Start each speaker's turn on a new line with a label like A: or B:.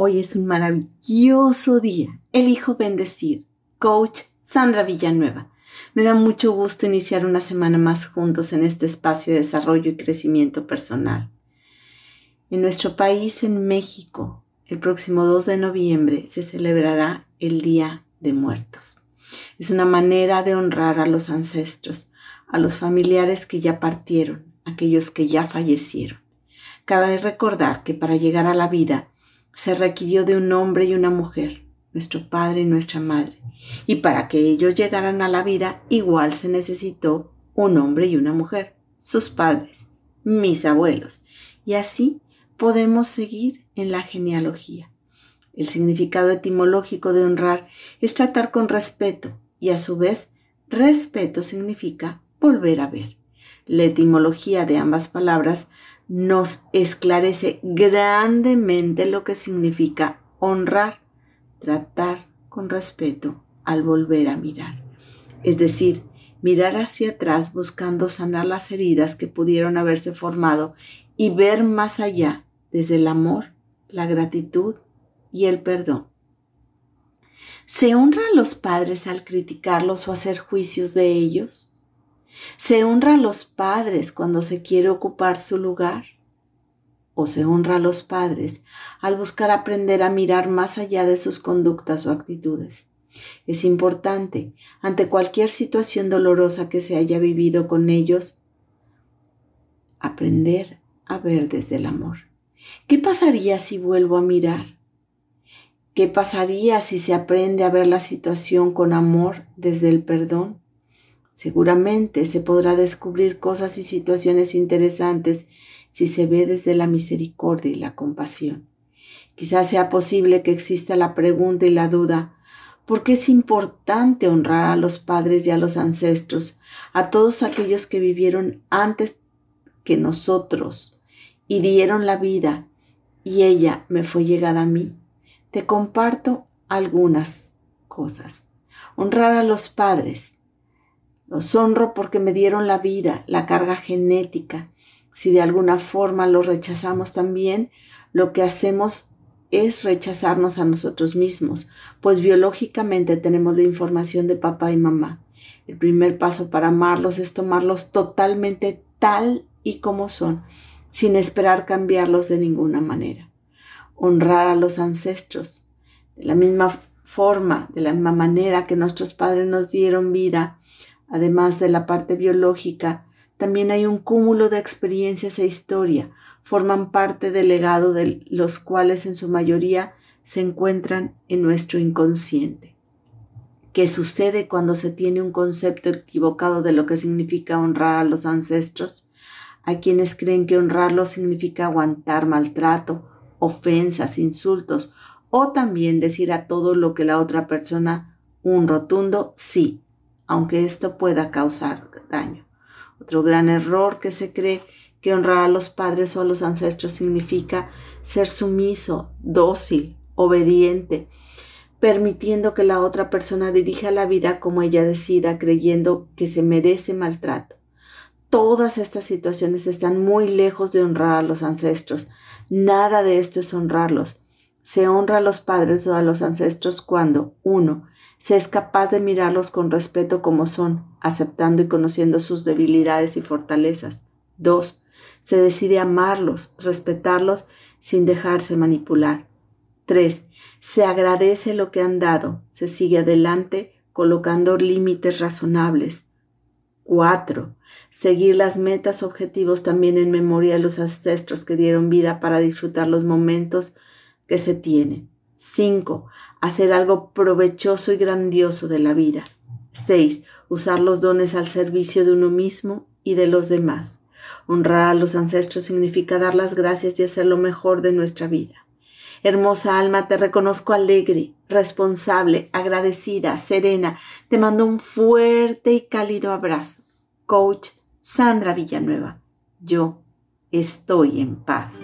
A: Hoy es un maravilloso día. Elijo bendecir. Coach Sandra Villanueva. Me da mucho gusto iniciar una semana más juntos en este espacio de desarrollo y crecimiento personal. En nuestro país, en México, el próximo 2 de noviembre se celebrará el Día de Muertos. Es una manera de honrar a los ancestros, a los familiares que ya partieron, aquellos que ya fallecieron. Cabe recordar que para llegar a la vida se requirió de un hombre y una mujer, nuestro padre y nuestra madre, y para que ellos llegaran a la vida igual se necesitó un hombre y una mujer, sus padres, mis abuelos, y así podemos seguir en la genealogía. El significado etimológico de honrar es tratar con respeto y a su vez respeto significa volver a ver. La etimología de ambas palabras nos esclarece grandemente lo que significa honrar, tratar con respeto al volver a mirar. Es decir, mirar hacia atrás buscando sanar las heridas que pudieron haberse formado y ver más allá desde el amor, la gratitud y el perdón. ¿Se honra a los padres al criticarlos o hacer juicios de ellos? ¿Se honra a los padres cuando se quiere ocupar su lugar? ¿O se honra a los padres al buscar aprender a mirar más allá de sus conductas o actitudes? Es importante, ante cualquier situación dolorosa que se haya vivido con ellos, aprender a ver desde el amor. ¿Qué pasaría si vuelvo a mirar? ¿Qué pasaría si se aprende a ver la situación con amor desde el perdón? Seguramente se podrá descubrir cosas y situaciones interesantes si se ve desde la misericordia y la compasión. Quizás sea posible que exista la pregunta y la duda, ¿por qué es importante honrar a los padres y a los ancestros, a todos aquellos que vivieron antes que nosotros y dieron la vida y ella me fue llegada a mí? te comparto algunas cosas. Honrar a los padres. Los honro porque me dieron la vida, la carga genética. Si de alguna forma los rechazamos también, lo que hacemos es rechazarnos a nosotros mismos, pues biológicamente tenemos la información de papá y mamá. El primer paso para amarlos es tomarlos totalmente tal y como son, sin esperar cambiarlos de ninguna manera honrar a los ancestros. De la misma forma, de la misma manera que nuestros padres nos dieron vida, además de la parte biológica, también hay un cúmulo de experiencias e historia, forman parte del legado de los cuales en su mayoría se encuentran en nuestro inconsciente. ¿Qué sucede cuando se tiene un concepto equivocado de lo que significa honrar a los ancestros? Hay quienes creen que honrarlos significa aguantar maltrato ofensas, insultos o también decir a todo lo que la otra persona un rotundo sí, aunque esto pueda causar daño. Otro gran error que se cree que honrar a los padres o a los ancestros significa ser sumiso, dócil, obediente, permitiendo que la otra persona dirija la vida como ella decida, creyendo que se merece maltrato. Todas estas situaciones están muy lejos de honrar a los ancestros. Nada de esto es honrarlos. Se honra a los padres o a los ancestros cuando, uno, se es capaz de mirarlos con respeto como son, aceptando y conociendo sus debilidades y fortalezas. Dos, se decide amarlos, respetarlos sin dejarse manipular. Tres, se agradece lo que han dado, se sigue adelante colocando límites razonables. 4. Seguir las metas objetivos también en memoria de los ancestros que dieron vida para disfrutar los momentos que se tienen. 5. Hacer algo provechoso y grandioso de la vida. 6. Usar los dones al servicio de uno mismo y de los demás. Honrar a los ancestros significa dar las gracias y hacer lo mejor de nuestra vida. Hermosa alma, te reconozco alegre, responsable, agradecida, serena. Te mando un fuerte y cálido abrazo. Coach Sandra Villanueva. Yo estoy en paz.